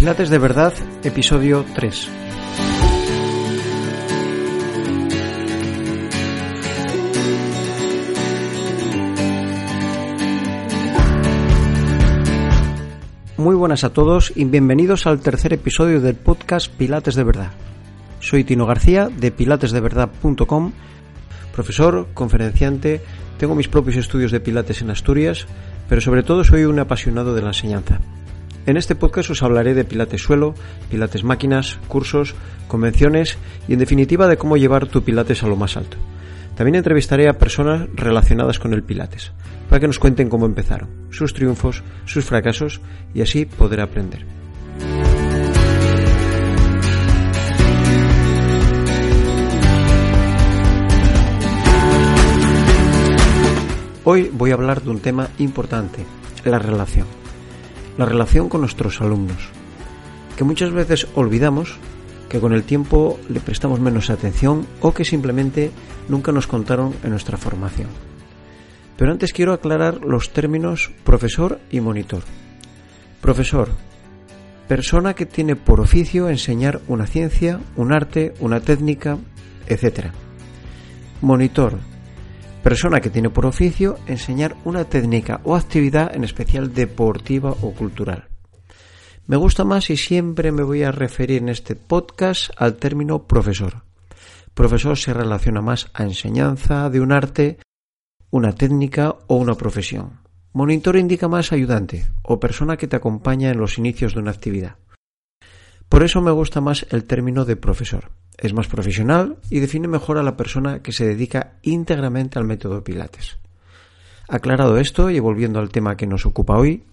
Pilates de verdad, episodio 3. Muy buenas a todos y bienvenidos al tercer episodio del podcast Pilates de verdad. Soy Tino García de pilatesdeverdad.com, profesor, conferenciante, tengo mis propios estudios de Pilates en Asturias, pero sobre todo soy un apasionado de la enseñanza. En este podcast os hablaré de Pilates suelo, Pilates máquinas, cursos, convenciones y en definitiva de cómo llevar tu Pilates a lo más alto. También entrevistaré a personas relacionadas con el Pilates, para que nos cuenten cómo empezaron, sus triunfos, sus fracasos y así poder aprender. Hoy voy a hablar de un tema importante, la relación. La relación con nuestros alumnos, que muchas veces olvidamos que con el tiempo le prestamos menos atención o que simplemente nunca nos contaron en nuestra formación. Pero antes quiero aclarar los términos profesor y monitor. Profesor, persona que tiene por oficio enseñar una ciencia, un arte, una técnica, etc. Monitor, persona que tiene por oficio enseñar una técnica o actividad en especial deportiva o cultural. Me gusta más y siempre me voy a referir en este podcast al término profesor. Profesor se relaciona más a enseñanza de un arte, una técnica o una profesión. Monitor indica más ayudante o persona que te acompaña en los inicios de una actividad. Por eso me gusta más el término de profesor. Es más profesional y define mejor a la persona que se dedica íntegramente al método Pilates. Aclarado esto y volviendo al tema que nos ocupa hoy,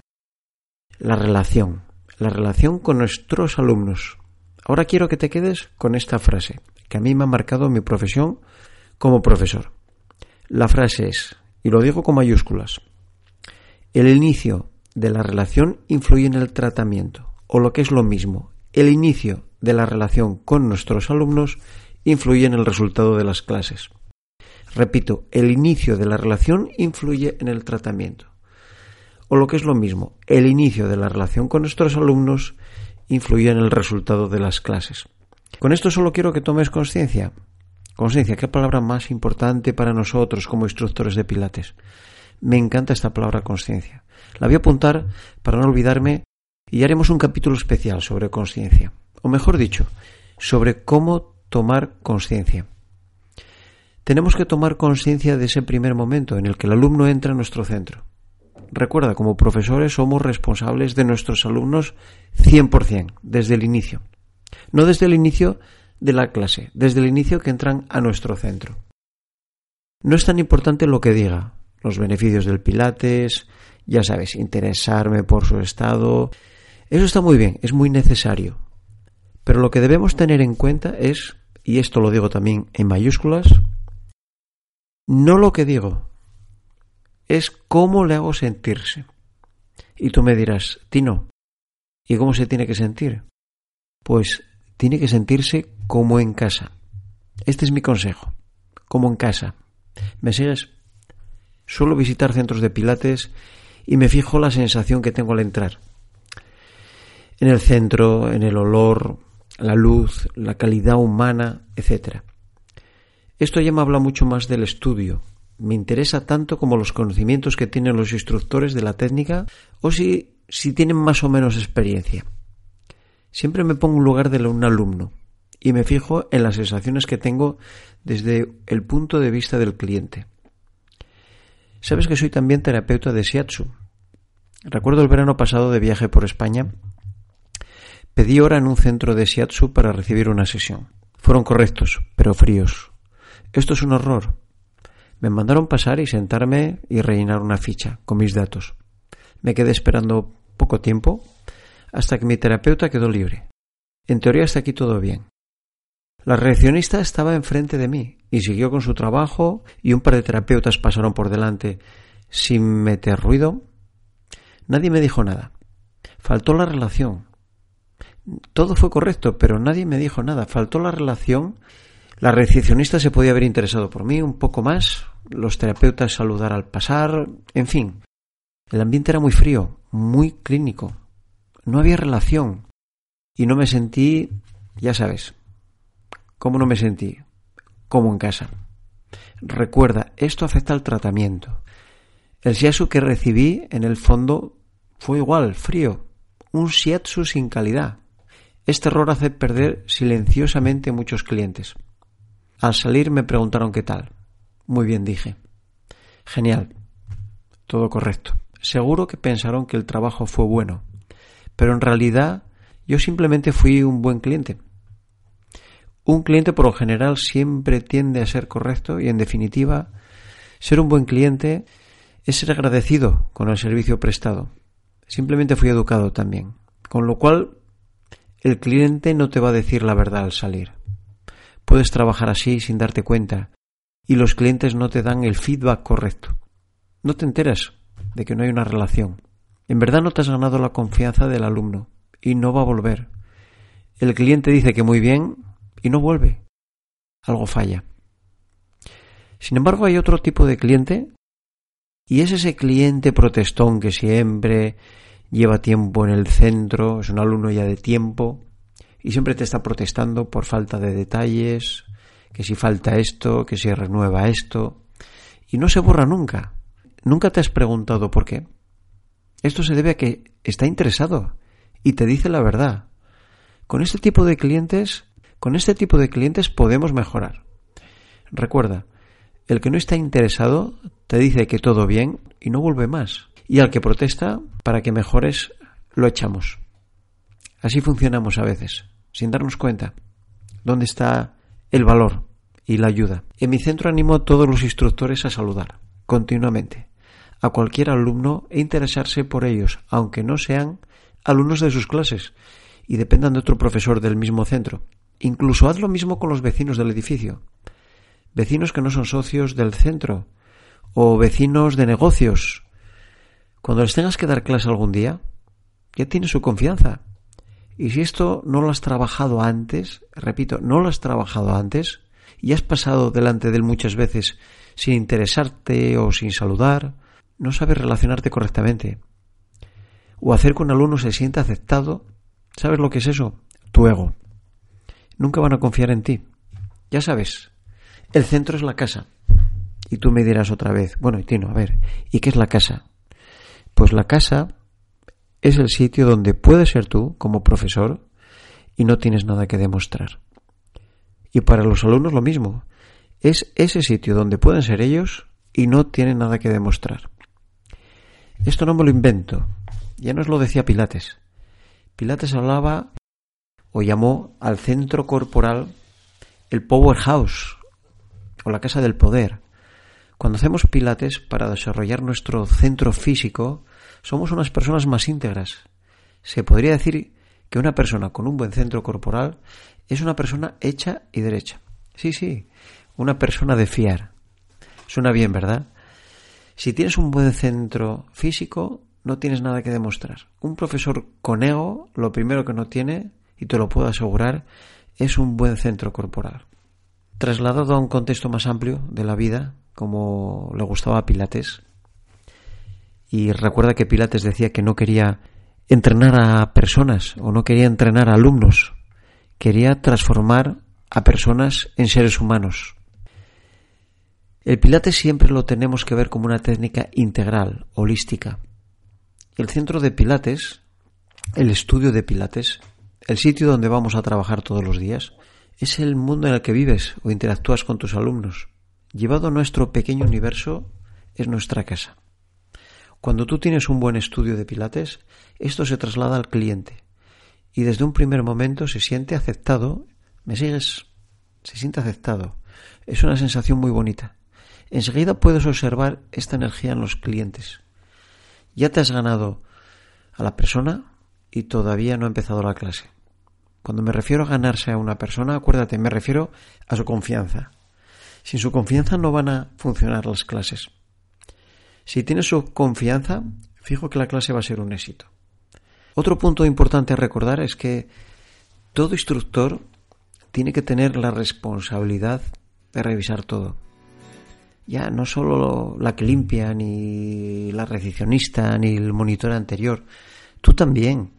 la relación. La relación con nuestros alumnos. Ahora quiero que te quedes con esta frase, que a mí me ha marcado mi profesión como profesor. La frase es, y lo digo con mayúsculas, el inicio de la relación influye en el tratamiento, o lo que es lo mismo, el inicio de la relación con nuestros alumnos influye en el resultado de las clases. Repito, el inicio de la relación influye en el tratamiento. O lo que es lo mismo, el inicio de la relación con nuestros alumnos influye en el resultado de las clases. Con esto solo quiero que tomes conciencia. Conciencia, qué palabra más importante para nosotros como instructores de Pilates. Me encanta esta palabra conciencia. La voy a apuntar para no olvidarme y haremos un capítulo especial sobre conciencia, o mejor dicho, sobre cómo tomar conciencia. Tenemos que tomar conciencia de ese primer momento en el que el alumno entra en nuestro centro. Recuerda, como profesores somos responsables de nuestros alumnos 100%, desde el inicio. No desde el inicio de la clase, desde el inicio que entran a nuestro centro. No es tan importante lo que diga, los beneficios del Pilates, ya sabes, interesarme por su estado, eso está muy bien, es muy necesario. Pero lo que debemos tener en cuenta es, y esto lo digo también en mayúsculas, no lo que digo, es cómo le hago sentirse. Y tú me dirás, Tino, ¿y cómo se tiene que sentir? Pues tiene que sentirse como en casa. Este es mi consejo, como en casa. ¿Me sigues? Suelo visitar centros de pilates y me fijo la sensación que tengo al entrar en el centro, en el olor, la luz, la calidad humana, etc. Esto ya me habla mucho más del estudio. Me interesa tanto como los conocimientos que tienen los instructores de la técnica o si, si tienen más o menos experiencia. Siempre me pongo en lugar de un alumno y me fijo en las sensaciones que tengo desde el punto de vista del cliente. Sabes que soy también terapeuta de Shiatsu. Recuerdo el verano pasado de viaje por España Pedí hora en un centro de shiatsu para recibir una sesión. Fueron correctos, pero fríos. Esto es un horror. Me mandaron pasar y sentarme y rellenar una ficha con mis datos. Me quedé esperando poco tiempo hasta que mi terapeuta quedó libre. En teoría hasta aquí todo bien. La reaccionista estaba enfrente de mí y siguió con su trabajo y un par de terapeutas pasaron por delante sin meter ruido. Nadie me dijo nada. Faltó la relación, todo fue correcto, pero nadie me dijo nada. Faltó la relación. La recepcionista se podía haber interesado por mí un poco más, los terapeutas saludar al pasar, en fin. El ambiente era muy frío, muy clínico. No había relación. y no me sentí, ya sabes, ¿cómo no me sentí? Como en casa. Recuerda, esto afecta al tratamiento. El shiatsu que recibí, en el fondo, fue igual, frío, un shiatsu sin calidad. Este error hace perder silenciosamente muchos clientes. Al salir me preguntaron qué tal. Muy bien, dije. Genial. Todo correcto. Seguro que pensaron que el trabajo fue bueno, pero en realidad yo simplemente fui un buen cliente. Un cliente por lo general siempre tiende a ser correcto y en definitiva ser un buen cliente es ser agradecido con el servicio prestado. Simplemente fui educado también. Con lo cual, el cliente no te va a decir la verdad al salir. Puedes trabajar así sin darte cuenta y los clientes no te dan el feedback correcto. No te enteras de que no hay una relación. En verdad no te has ganado la confianza del alumno y no va a volver. El cliente dice que muy bien y no vuelve. Algo falla. Sin embargo, hay otro tipo de cliente y es ese cliente protestón que siempre lleva tiempo en el centro, es un alumno ya de tiempo y siempre te está protestando por falta de detalles, que si falta esto, que si renueva esto, y no se borra nunca. ¿Nunca te has preguntado por qué? Esto se debe a que está interesado y te dice la verdad. Con este tipo de clientes, con este tipo de clientes podemos mejorar. Recuerda, el que no está interesado te dice que todo bien y no vuelve más. Y al que protesta, para que mejores, lo echamos. Así funcionamos a veces, sin darnos cuenta. ¿Dónde está el valor y la ayuda? En mi centro animo a todos los instructores a saludar, continuamente, a cualquier alumno e interesarse por ellos, aunque no sean alumnos de sus clases y dependan de otro profesor del mismo centro. Incluso haz lo mismo con los vecinos del edificio vecinos que no son socios del centro o vecinos de negocios. Cuando les tengas que dar clase algún día, ya tienes su confianza. Y si esto no lo has trabajado antes, repito, no lo has trabajado antes, y has pasado delante de él muchas veces sin interesarte o sin saludar, no sabes relacionarte correctamente. O hacer que un alumno se sienta aceptado, ¿sabes lo que es eso? Tu ego. Nunca van a confiar en ti. Ya sabes, el centro es la casa. Y tú me dirás otra vez, bueno, Tino, a ver, ¿y qué es la casa? Pues la casa es el sitio donde puedes ser tú como profesor y no tienes nada que demostrar. Y para los alumnos lo mismo. Es ese sitio donde pueden ser ellos y no tienen nada que demostrar. Esto no me lo invento. Ya nos lo decía Pilates. Pilates hablaba o llamó al centro corporal el powerhouse o la casa del poder. Cuando hacemos pilates para desarrollar nuestro centro físico, somos unas personas más íntegras. Se podría decir que una persona con un buen centro corporal es una persona hecha y derecha. Sí, sí, una persona de fiar. Suena bien, ¿verdad? Si tienes un buen centro físico, no tienes nada que demostrar. Un profesor con ego, lo primero que no tiene, y te lo puedo asegurar, es un buen centro corporal. Trasladado a un contexto más amplio de la vida, como le gustaba a Pilates, y recuerda que Pilates decía que no quería entrenar a personas o no quería entrenar a alumnos, quería transformar a personas en seres humanos. El Pilates siempre lo tenemos que ver como una técnica integral, holística. El centro de Pilates, el estudio de Pilates, el sitio donde vamos a trabajar todos los días, es el mundo en el que vives o interactúas con tus alumnos. Llevado a nuestro pequeño universo, es nuestra casa. Cuando tú tienes un buen estudio de Pilates, esto se traslada al cliente y desde un primer momento se siente aceptado. ¿Me sigues? Se siente aceptado. Es una sensación muy bonita. Enseguida puedes observar esta energía en los clientes. Ya te has ganado a la persona y todavía no ha empezado la clase. Cuando me refiero a ganarse a una persona, acuérdate, me refiero a su confianza. Sin su confianza no van a funcionar las clases. Si tienes su confianza, fijo que la clase va a ser un éxito. Otro punto importante a recordar es que todo instructor tiene que tener la responsabilidad de revisar todo. Ya no solo la que limpia, ni la recepcionista, ni el monitor anterior. Tú también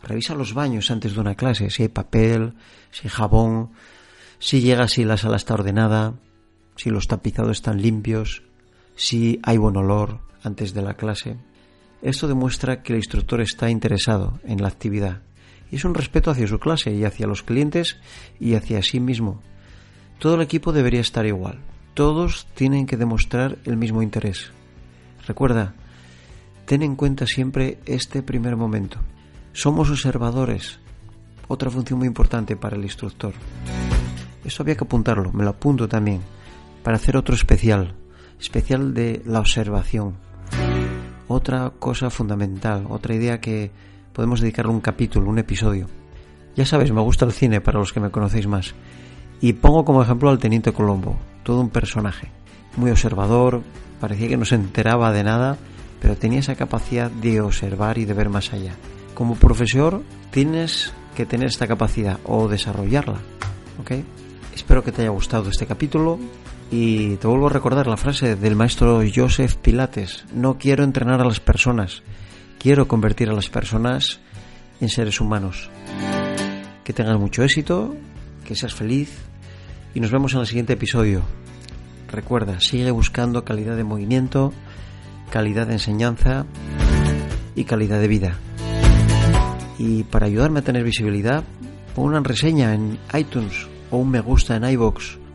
Revisa los baños antes de una clase, si hay papel, si hay jabón, si llega si la sala está ordenada, si los tapizados están limpios, si hay buen olor antes de la clase. Esto demuestra que el instructor está interesado en la actividad y es un respeto hacia su clase y hacia los clientes y hacia sí mismo. Todo el equipo debería estar igual. Todos tienen que demostrar el mismo interés. Recuerda, ten en cuenta siempre este primer momento. Somos observadores. Otra función muy importante para el instructor. Esto había que apuntarlo, me lo apunto también, para hacer otro especial, especial de la observación. Otra cosa fundamental, otra idea que podemos dedicarle un capítulo, un episodio. Ya sabes, me gusta el cine para los que me conocéis más. Y pongo como ejemplo al Teniente Colombo, todo un personaje, muy observador, parecía que no se enteraba de nada, pero tenía esa capacidad de observar y de ver más allá. Como profesor tienes que tener esta capacidad o desarrollarla, ¿ok? Espero que te haya gustado este capítulo y te vuelvo a recordar la frase del maestro Joseph Pilates, no quiero entrenar a las personas, quiero convertir a las personas en seres humanos. Que tengas mucho éxito, que seas feliz y nos vemos en el siguiente episodio. Recuerda, sigue buscando calidad de movimiento, calidad de enseñanza y calidad de vida. Y para ayudarme a tener visibilidad, pon una reseña en iTunes o un me gusta en iBox